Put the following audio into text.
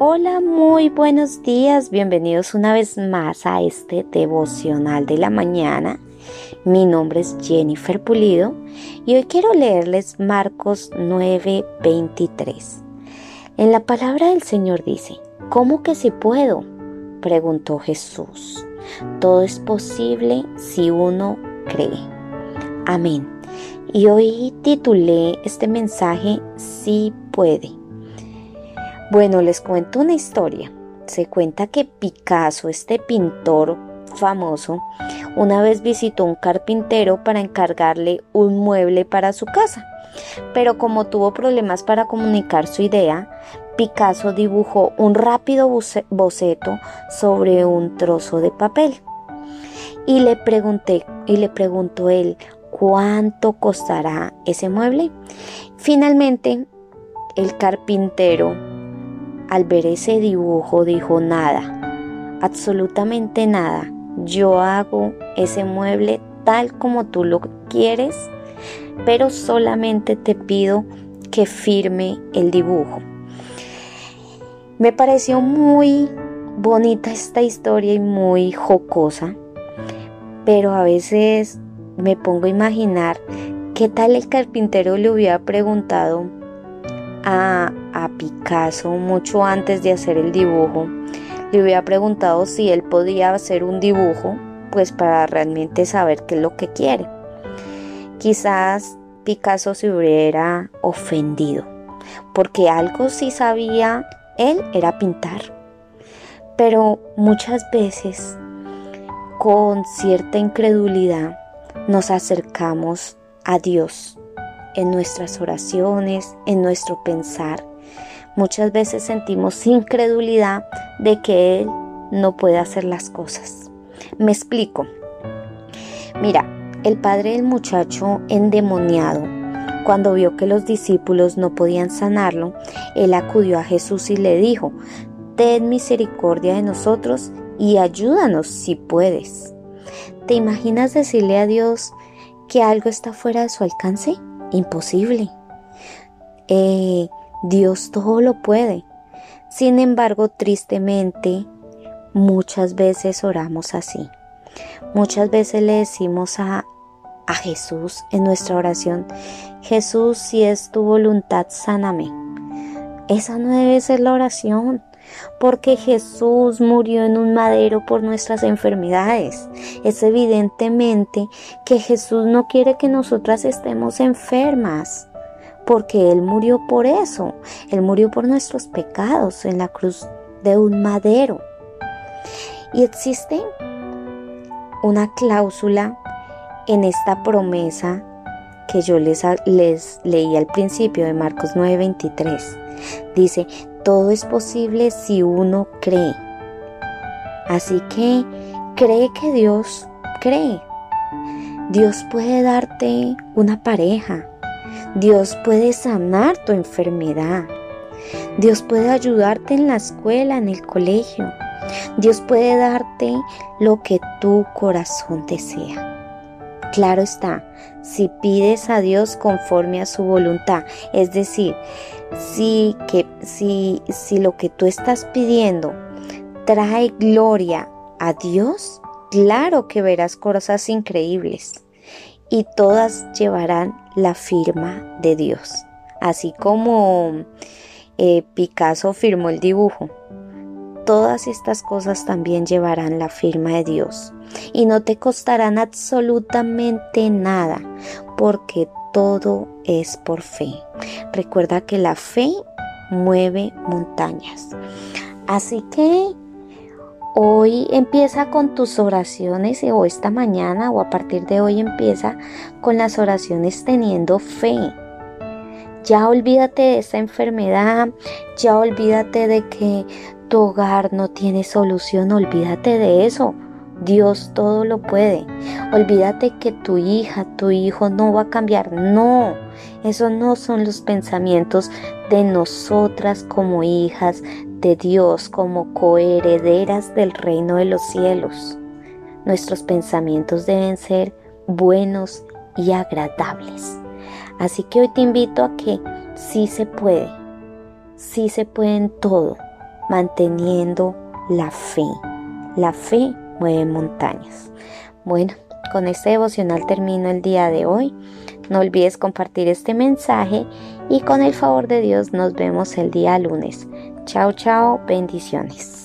Hola, muy buenos días, bienvenidos una vez más a este devocional de la mañana. Mi nombre es Jennifer Pulido y hoy quiero leerles Marcos 9:23. En la palabra del Señor dice, ¿cómo que si puedo? preguntó Jesús. Todo es posible si uno cree. Amén. Y hoy titulé este mensaje Si puede. Bueno, les cuento una historia. Se cuenta que Picasso, este pintor famoso, una vez visitó un carpintero para encargarle un mueble para su casa. Pero como tuvo problemas para comunicar su idea, Picasso dibujó un rápido boceto sobre un trozo de papel. Y le pregunté, y le preguntó él, ¿cuánto costará ese mueble? Finalmente, el carpintero al ver ese dibujo dijo nada, absolutamente nada. Yo hago ese mueble tal como tú lo quieres, pero solamente te pido que firme el dibujo. Me pareció muy bonita esta historia y muy jocosa, pero a veces me pongo a imaginar qué tal el carpintero le hubiera preguntado a, Picasso mucho antes de hacer el dibujo, le hubiera preguntado si él podía hacer un dibujo, pues para realmente saber qué es lo que quiere. Quizás Picasso se hubiera ofendido, porque algo sí sabía él era pintar. Pero muchas veces, con cierta incredulidad, nos acercamos a Dios en nuestras oraciones, en nuestro pensar. Muchas veces sentimos incredulidad de que Él no puede hacer las cosas. Me explico. Mira, el padre del muchacho endemoniado, cuando vio que los discípulos no podían sanarlo, él acudió a Jesús y le dijo, Ten misericordia de nosotros y ayúdanos si puedes. ¿Te imaginas decirle a Dios que algo está fuera de su alcance? imposible. Eh, Dios todo lo puede. Sin embargo, tristemente, muchas veces oramos así. Muchas veces le decimos a, a Jesús en nuestra oración, Jesús, si es tu voluntad, sáname. Esa no debe ser la oración porque Jesús murió en un madero por nuestras enfermedades. Es evidentemente que Jesús no quiere que nosotras estemos enfermas, porque Él murió por eso. Él murió por nuestros pecados en la cruz de un madero. Y existe una cláusula en esta promesa que yo les, les leí al principio de Marcos 9:23. Dice, todo es posible si uno cree. Así que cree que Dios cree. Dios puede darte una pareja. Dios puede sanar tu enfermedad. Dios puede ayudarte en la escuela, en el colegio. Dios puede darte lo que tu corazón desea. Claro está, si pides a Dios conforme a su voluntad, es decir, si, que, si, si lo que tú estás pidiendo trae gloria a Dios, claro que verás cosas increíbles y todas llevarán la firma de Dios, así como eh, Picasso firmó el dibujo. Todas estas cosas también llevarán la firma de Dios y no te costarán absolutamente nada porque todo es por fe. Recuerda que la fe mueve montañas. Así que hoy empieza con tus oraciones o esta mañana o a partir de hoy empieza con las oraciones teniendo fe. Ya olvídate de esa enfermedad, ya olvídate de que tu hogar no tiene solución, olvídate de eso. Dios todo lo puede. Olvídate que tu hija, tu hijo no va a cambiar. No, esos no son los pensamientos de nosotras como hijas de Dios, como coherederas del reino de los cielos. Nuestros pensamientos deben ser buenos y agradables. Así que hoy te invito a que sí se puede, sí se puede en todo, manteniendo la fe. La fe mueve montañas. Bueno, con este devocional termino el día de hoy. No olvides compartir este mensaje y con el favor de Dios nos vemos el día lunes. Chao, chao, bendiciones.